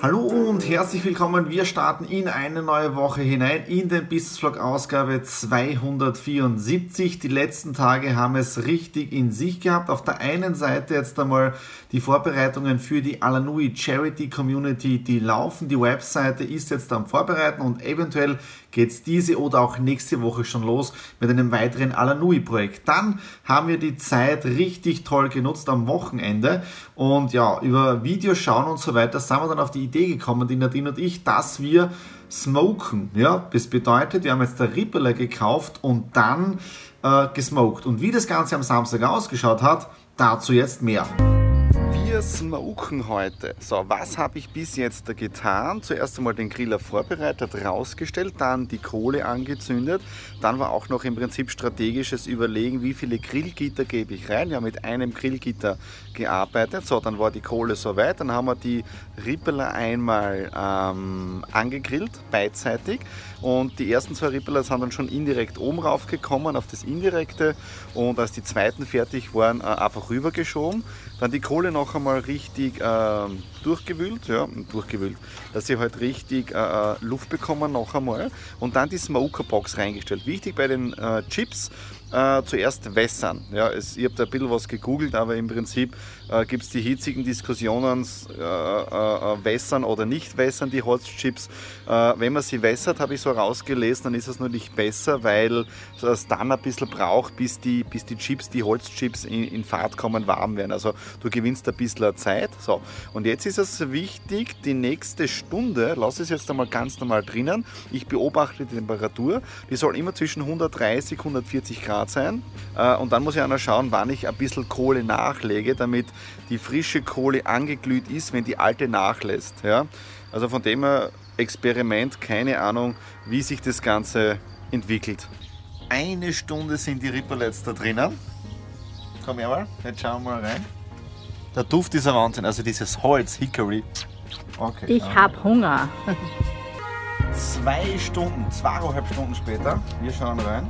Hallo und herzlich willkommen. Wir starten in eine neue Woche hinein in den Business Vlog Ausgabe 274. Die letzten Tage haben es richtig in sich gehabt. Auf der einen Seite jetzt einmal die Vorbereitungen für die Alanui Charity Community, die laufen. Die Webseite ist jetzt am Vorbereiten und eventuell geht es diese oder auch nächste Woche schon los mit einem weiteren Alanui-Projekt. Dann haben wir die Zeit richtig toll genutzt am Wochenende und ja, über Videos schauen und so weiter sind wir dann auf die Idee gekommen, die Nadine und ich, dass wir smoken. Ja, das bedeutet, wir haben jetzt der Rippeler gekauft und dann äh, gesmoked. Und wie das Ganze am Samstag ausgeschaut hat, dazu jetzt mehr wir smoken heute. So, was habe ich bis jetzt getan? Zuerst einmal den Griller vorbereitet, rausgestellt, dann die Kohle angezündet. Dann war auch noch im Prinzip strategisches Überlegen, wie viele Grillgitter gebe ich rein. Wir haben mit einem Grillgitter gearbeitet. So, dann war die Kohle soweit. Dann haben wir die Rippeler einmal ähm, angegrillt, beidseitig. Und die ersten zwei Rippeler sind dann schon indirekt oben raufgekommen auf das indirekte. Und als die zweiten fertig waren, äh, einfach rübergeschoben. Dann die Kohle noch einmal richtig äh, durchgewühlt, ja, durchgewühlt, dass sie halt richtig äh, äh, Luft bekommen noch einmal. Und dann die Smokerbox reingestellt. Wichtig bei den äh, Chips, äh, zuerst wässern. Ja, es, ich habe da ein bisschen was gegoogelt, aber im Prinzip äh, gibt es die hitzigen Diskussionen, äh, äh, äh, wässern oder nicht wässern die Holzchips. Äh, wenn man sie wässert, habe ich so rausgelesen, dann ist es natürlich besser, weil es dann ein bisschen braucht, bis die, bis die Chips, die Holzchips in, in Fahrt kommen, warm werden. Also du gewinnst ein bisschen Zeit. So. Und jetzt ist es wichtig, die nächste Stunde, lass es jetzt einmal ganz normal drinnen, ich beobachte die Temperatur, die soll immer zwischen 130 und 140 Grad Grad sein. Äh, und dann muss ich auch noch schauen, wann ich ein bisschen Kohle nachlege, damit die frische Kohle angeglüht ist, wenn die alte nachlässt. Ja? Also von dem her Experiment, keine Ahnung, wie sich das Ganze entwickelt. Eine Stunde sind die Ripperlets da drinnen. Komm her mal, jetzt schauen wir mal rein. Der Duft ist ein Wahnsinn, also dieses Holz, Hickory. Okay, ich habe Hunger. Zwei Stunden, zweieinhalb Stunden später, wir schauen rein.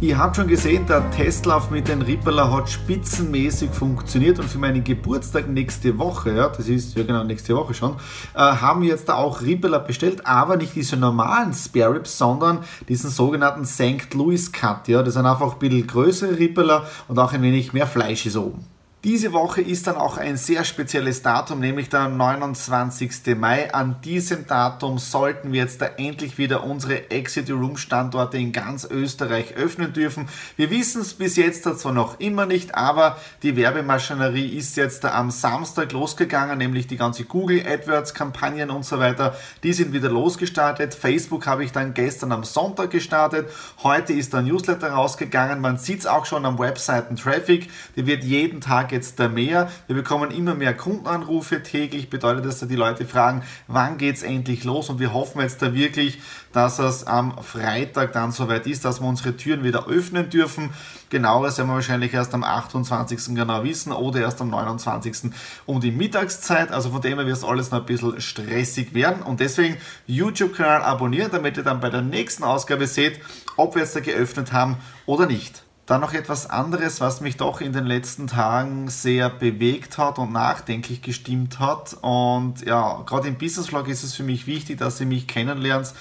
Ihr habt schon gesehen, der Testlauf mit den Rippeler hat spitzenmäßig funktioniert und für meinen Geburtstag nächste Woche, ja, das ist ja genau nächste Woche schon, äh, haben wir jetzt da auch Rippeler bestellt, aber nicht diese normalen Spare Ribs, sondern diesen sogenannten St. Louis Cut, ja, das sind einfach ein bisschen größere Rippeler und auch ein wenig mehr Fleisch ist oben. Diese Woche ist dann auch ein sehr spezielles Datum, nämlich der 29. Mai. An diesem Datum sollten wir jetzt da endlich wieder unsere Exit Room Standorte in ganz Österreich öffnen dürfen. Wir wissen es bis jetzt zwar noch immer nicht, aber die Werbemaschinerie ist jetzt da am Samstag losgegangen, nämlich die ganze Google AdWords Kampagnen und so weiter. Die sind wieder losgestartet. Facebook habe ich dann gestern am Sonntag gestartet. Heute ist der Newsletter rausgegangen. Man sieht es auch schon am Webseiten Traffic. Die wird jeden Tag jetzt da mehr. Wir bekommen immer mehr Kundenanrufe täglich, bedeutet das, dass die Leute fragen, wann geht es endlich los und wir hoffen jetzt da wirklich, dass es am Freitag dann soweit ist, dass wir unsere Türen wieder öffnen dürfen. Genaueres werden wir wahrscheinlich erst am 28. genau wissen oder erst am 29. um die Mittagszeit. Also von dem her wird es alles noch ein bisschen stressig werden. Und deswegen YouTube-Kanal abonnieren, damit ihr dann bei der nächsten Ausgabe seht, ob wir jetzt da geöffnet haben oder nicht. Dann noch etwas anderes, was mich doch in den letzten Tagen sehr bewegt hat und nachdenklich gestimmt hat. Und ja, gerade im Business Vlog ist es für mich wichtig, dass ihr mich kennenlernt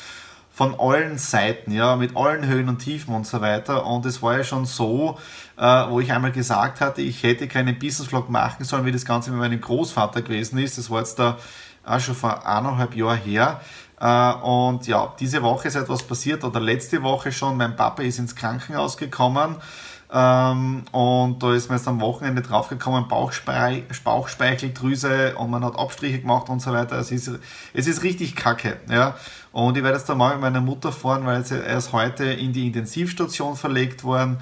von allen Seiten, ja, mit allen Höhen und Tiefen und so weiter. Und es war ja schon so, äh, wo ich einmal gesagt hatte, ich hätte keinen Business Vlog machen sollen, wie das Ganze mit meinem Großvater gewesen ist. Das war jetzt da auch schon vor eineinhalb Jahren her. Äh, und ja, diese Woche ist etwas passiert oder letzte Woche schon. Mein Papa ist ins Krankenhaus gekommen. Äh, Ähm, und da ist mir jetzt am Wochenende draufgekommen, Bauchspei Bauchspeicheldrüse und man hat Abstriche gemacht und so weiter. Es ist, es ist richtig kacke. Ja? Und ich werde jetzt da mal mit meiner Mutter fahren, weil er ist heute in die Intensivstation verlegt worden.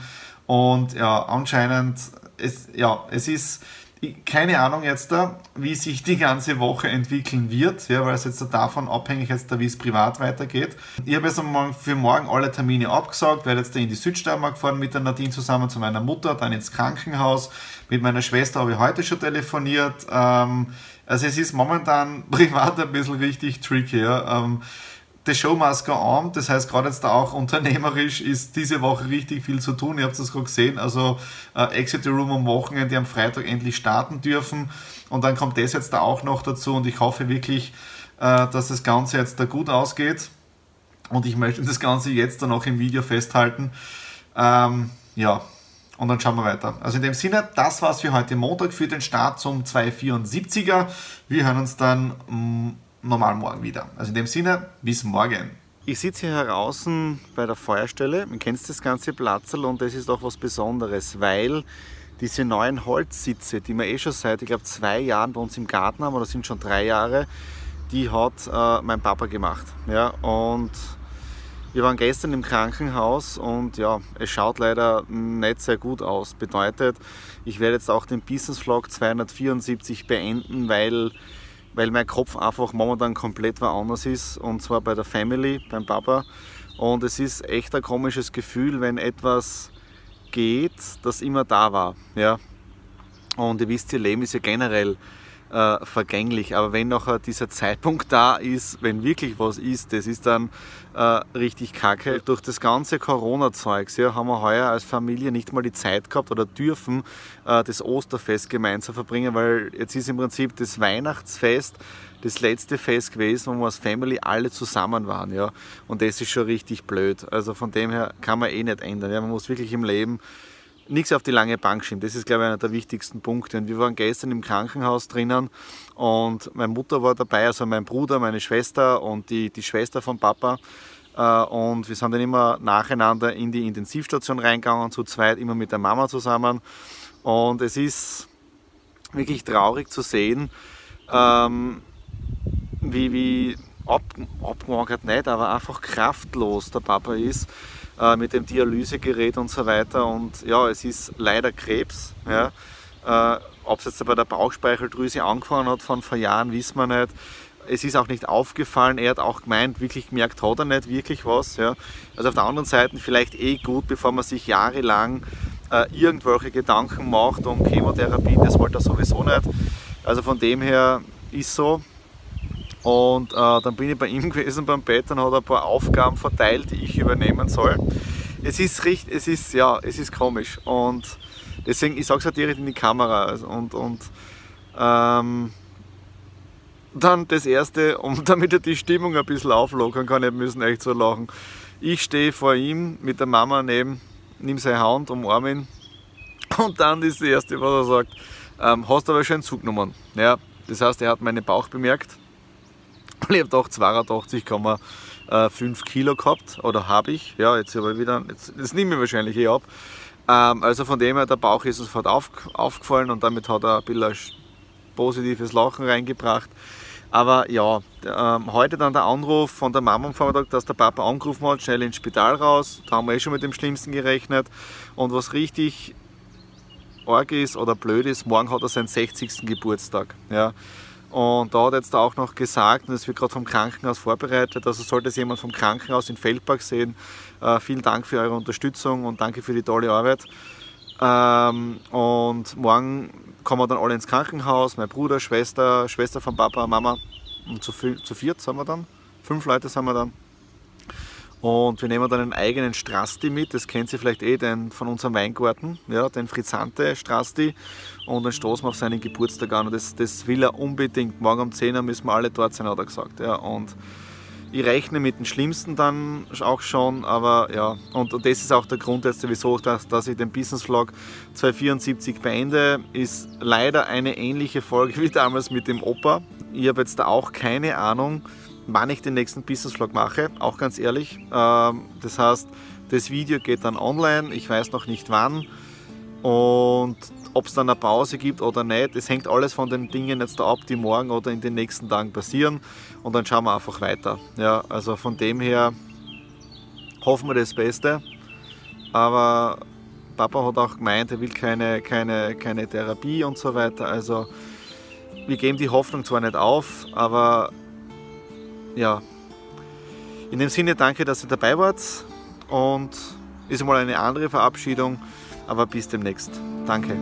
Und ja, anscheinend, es, ja, es ist keine Ahnung jetzt da, wie sich die ganze Woche entwickeln wird, ja, weil es jetzt davon abhängig ist, wie es privat weitergeht. Ich habe jetzt für morgen alle Termine abgesagt, werde jetzt in die Südsteiermark fahren mit der Nadine zusammen zu meiner Mutter, dann ins Krankenhaus. Mit meiner Schwester habe ich heute schon telefoniert. Ähm, also es ist momentan privat ein bisschen richtig tricky. Ja. The show must go on. Das heißt, gerade jetzt auch unternehmerisch ist diese Woche richtig viel zu tun. Ihr habt das gerade gesehen. Also äh, Exit Room am Wochenende am Freitag endlich starten dürfen. Und dann kommt das jetzt da auch noch dazu. Und ich hoffe wirklich, äh, dass das Ganze jetzt da gut ausgeht. Und ich möchte das Ganze jetzt dann auch im Video festhalten. Ähm, ja, und dann schauen wir weiter. Also in dem Sinne, das war's für heute Montag für den Start zum 274er. Wir hören uns dann mm, normal morgen wieder. Also in dem Sinne, bis morgen. Ich sitze hier draußen bei der Feuerstelle. Man kennt das ganze Platzl und das ist auch was Besonderes, weil diese neuen Holzsitze, die wir eh schon seit, ich glaube, zwei Jahren bei uns im Garten haben, oder sind schon drei Jahre, die hat äh, mein Papa gemacht. Ja, und wir waren gestern im Krankenhaus und ja, es schaut leider nicht sehr gut aus. Bedeutet, ich werde jetzt auch den Business Vlog 274 beenden, weil weil mein Kopf einfach momentan komplett woanders ist und zwar bei der Family, beim Papa. Und es ist echt ein komisches Gefühl, wenn etwas geht, das immer da war. Ja? Und ihr wisst, ihr Leben ist ja generell äh, vergänglich. Aber wenn nachher dieser Zeitpunkt da ist, wenn wirklich was ist, das ist dann äh, richtig kacke. Durch das ganze Corona-Zeugs ja, haben wir heuer als Familie nicht mal die Zeit gehabt oder dürfen äh, das Osterfest gemeinsam verbringen, weil jetzt ist im Prinzip das Weihnachtsfest das letzte Fest gewesen, wo wir als Family alle zusammen waren. Ja. Und das ist schon richtig blöd. Also von dem her kann man eh nicht ändern. Ja. Man muss wirklich im Leben nichts auf die lange Bank schieben. Das ist, glaube ich, einer der wichtigsten Punkte. Und wir waren gestern im Krankenhaus drinnen und meine Mutter war dabei, also mein Bruder, meine Schwester und die, die Schwester von Papa. Äh, und wir sind dann immer nacheinander in die Intensivstation reingegangen, zu zweit, immer mit der Mama zusammen. Und es ist wirklich traurig zu sehen, ähm, wie, wie ab, abgemagert nicht, aber einfach kraftlos der Papa ist äh, mit dem Dialysegerät und so weiter. Und ja, es ist leider Krebs. Ja. Äh, Ob es jetzt bei der Bauchspeicheldrüse angefangen hat von vor Jahren, wissen wir nicht. Es ist auch nicht aufgefallen, er hat auch gemeint, wirklich gemerkt hat er nicht wirklich was. Ja. Also auf der anderen Seite vielleicht eh gut, bevor man sich jahrelang äh, irgendwelche Gedanken macht und Chemotherapie, das wollte er sowieso nicht. Also von dem her ist so. Und äh, dann bin ich bei ihm gewesen beim Bett und hat ein paar Aufgaben verteilt, die ich übernehmen soll. Es ist richtig, es ist, ja, es ist komisch. Und deswegen, ich sage es halt direkt in die Kamera. Also, und, und ähm, dann das erste, um damit er die Stimmung ein bisschen auflockern kann, ich müssen echt so lachen. Ich stehe vor ihm mit der Mama neben, nimm seine Hand, umarme ihn. Und dann das erste, was er sagt, ähm, hast du aber schon einen Zug genommen. Ja, das heißt, er hat meinen Bauch bemerkt und ich habe doch 82,5 Kilo gehabt, oder habe ich. Ja, jetzt aber wieder, jetzt, das nehme ich wahrscheinlich eh ab. Ähm, also von dem her, der Bauch ist uns sofort auf, aufgefallen und damit hat er ein bisschen ein positives Lachen reingebracht. Aber ja, ähm, heute dann der Anruf von der Mama am Vormittag, dass der Papa angerufen hat, schnell ins Spital raus. Da haben wir eh schon mit dem Schlimmsten gerechnet. Und was richtig arg ist oder blöd ist, morgen hat er seinen 60. Geburtstag. Ja. Und da hat jetzt auch noch gesagt, und das wird gerade vom Krankenhaus vorbereitet, also sollte es jemand vom Krankenhaus in Feldberg sehen, äh, vielen Dank für eure Unterstützung und danke für die tolle Arbeit. Ähm, und morgen kommen wir dann alle ins Krankenhaus, mein Bruder, Schwester, Schwester von Papa, Mama. Und zu, zu viert sind wir dann, fünf Leute sind wir dann. Und wir nehmen dann einen eigenen Strasti mit, das kennt ihr vielleicht eh, den von unserem Weingarten, ja, den Frizzante Strasti. Und dann stoßen wir auf seinen Geburtstag an. Und das, das will er unbedingt. Morgen um 10 Uhr müssen wir alle dort sein, hat er gesagt. Ja, und ich rechne mit dem Schlimmsten dann auch schon, aber ja, und, und das ist auch der Grund jetzt, wieso dass, dass ich den Business Vlog 274 beende, ist leider eine ähnliche Folge wie damals mit dem Opa. Ich habe jetzt da auch keine Ahnung, wann ich den nächsten Business Vlog mache, auch ganz ehrlich. Ähm, das heißt, Das Video geht dann online, ich weiß noch nicht wann. Und ob es dann eine Pause gibt oder nicht, es hängt alles von den Dingen jetzt ab, die morgen oder in den nächsten Tagen passieren. Und dann schauen wir einfach weiter. Ja, also von dem her hoffen wir das Beste. Aber Papa hat auch gemeint, er will keine, keine, keine Therapie und so weiter. Also wir geben die Hoffnung zwar nicht auf, aber ja. In dem Sinne danke, dass ihr dabei wart und ist mal eine andere Verabschiedung, aber bis demnächst. Danke.